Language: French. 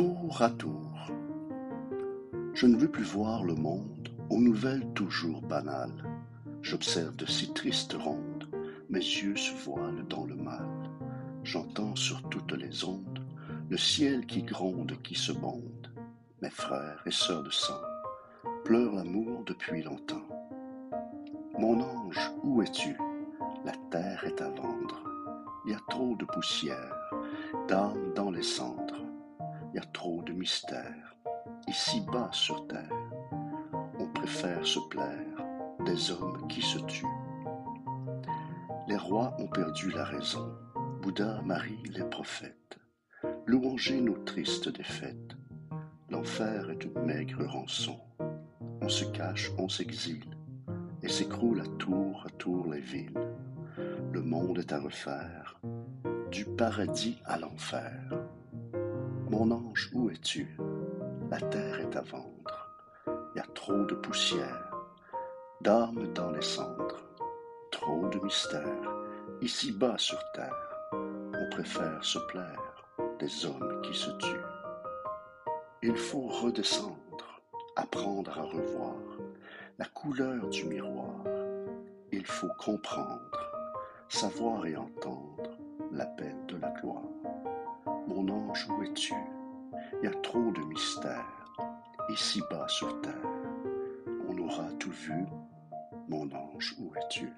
Tour à tour. Je ne veux plus voir le monde aux nouvelles toujours banales. J'observe de si tristes rondes, mes yeux se voilent dans le mal. J'entends sur toutes les ondes le ciel qui gronde, qui se bonde. Mes frères et sœurs de sang pleurent l'amour depuis longtemps. Mon ange, où es-tu? La terre est à vendre. Il y a trop de poussière, d'âme dans les cendres. Il y a trop de mystères, ici bas sur terre. On préfère se plaire des hommes qui se tuent. Les rois ont perdu la raison, Bouddha, Marie, les prophètes. Louangez nos tristes défaites. L'enfer est une maigre rançon. On se cache, on s'exile, et s'écroule à tour à tour les villes. Le monde est à refaire, du paradis à l'enfer. Mon ange, où es-tu? La terre est à vendre. Il y a trop de poussière, d'âmes dans les cendres, trop de mystères. Ici bas sur terre, on préfère se plaire des hommes qui se tuent. Il faut redescendre, apprendre à revoir la couleur du miroir. Il faut comprendre, savoir et entendre l'appel de la gloire. Où es-tu Il y a trop de mystères ici bas sur terre. On aura tout vu. Mon ange, où es-tu?